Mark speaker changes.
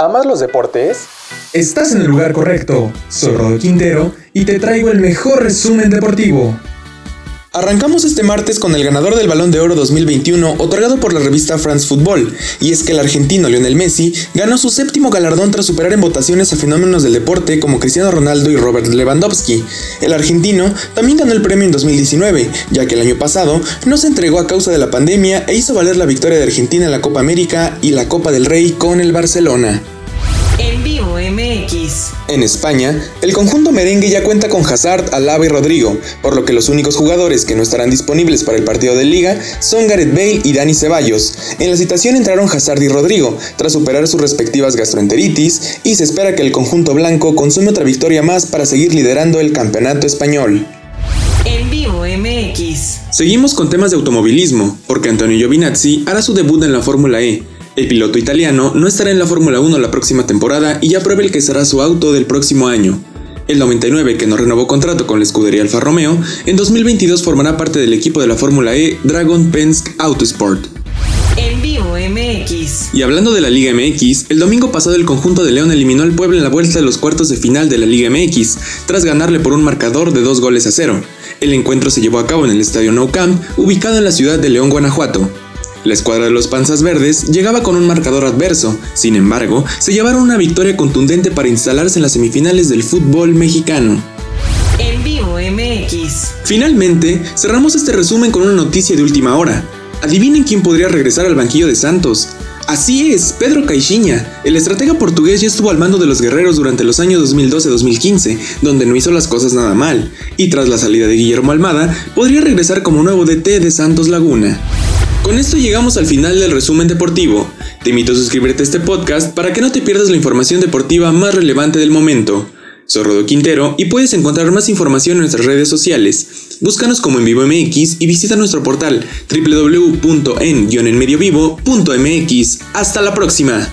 Speaker 1: ¿Amas los deportes?
Speaker 2: Estás en el lugar correcto. Soy Rodo Quintero y te traigo el mejor resumen deportivo.
Speaker 3: Arrancamos este martes con el ganador del Balón de Oro 2021 otorgado por la revista France Football, y es que el argentino Lionel Messi ganó su séptimo galardón tras superar en votaciones a fenómenos del deporte como Cristiano Ronaldo y Robert Lewandowski. El argentino también ganó el premio en 2019, ya que el año pasado no se entregó a causa de la pandemia e hizo valer la victoria de Argentina en la Copa América y la Copa del Rey con el Barcelona.
Speaker 4: MX.
Speaker 3: En España, el conjunto merengue ya cuenta con Hazard, Alaba y Rodrigo, por lo que los únicos jugadores que no estarán disponibles para el partido de liga son Gareth Bale y Dani Ceballos. En la citación entraron Hazard y Rodrigo, tras superar sus respectivas gastroenteritis, y se espera que el conjunto blanco consume otra victoria más para seguir liderando el campeonato español.
Speaker 4: En vivo MX.
Speaker 3: Seguimos con temas de automovilismo, porque Antonio Giovinazzi hará su debut en la Fórmula E. El piloto italiano no estará en la Fórmula 1 la próxima temporada y ya prueba el que será su auto del próximo año. El 99, que no renovó contrato con la escudería Alfa Romeo, en 2022 formará parte del equipo de la Fórmula E Dragon Penske Autosport.
Speaker 4: En vivo MX.
Speaker 3: Y hablando de la Liga MX, el domingo pasado el conjunto de León eliminó al Puebla en la vuelta de los cuartos de final de la Liga MX, tras ganarle por un marcador de dos goles a cero. El encuentro se llevó a cabo en el Estadio Nou Camp, ubicado en la ciudad de León, Guanajuato. La escuadra de los Panzas Verdes llegaba con un marcador adverso, sin embargo, se llevaron una victoria contundente para instalarse en las semifinales del fútbol mexicano.
Speaker 4: En vivo MX.
Speaker 3: Finalmente, cerramos este resumen con una noticia de última hora. Adivinen quién podría regresar al banquillo de Santos. Así es, Pedro Caixinha, el estratega portugués ya estuvo al mando de los guerreros durante los años 2012-2015, donde no hizo las cosas nada mal, y tras la salida de Guillermo Almada, podría regresar como nuevo DT de Santos Laguna. Con esto llegamos al final del resumen deportivo. Te invito a suscribirte a este podcast para que no te pierdas la información deportiva más relevante del momento. Soy Rodo Quintero y puedes encontrar más información en nuestras redes sociales. Búscanos como en Vivo MX y visita nuestro portal www.en-enmediovivo.mx. Hasta la próxima.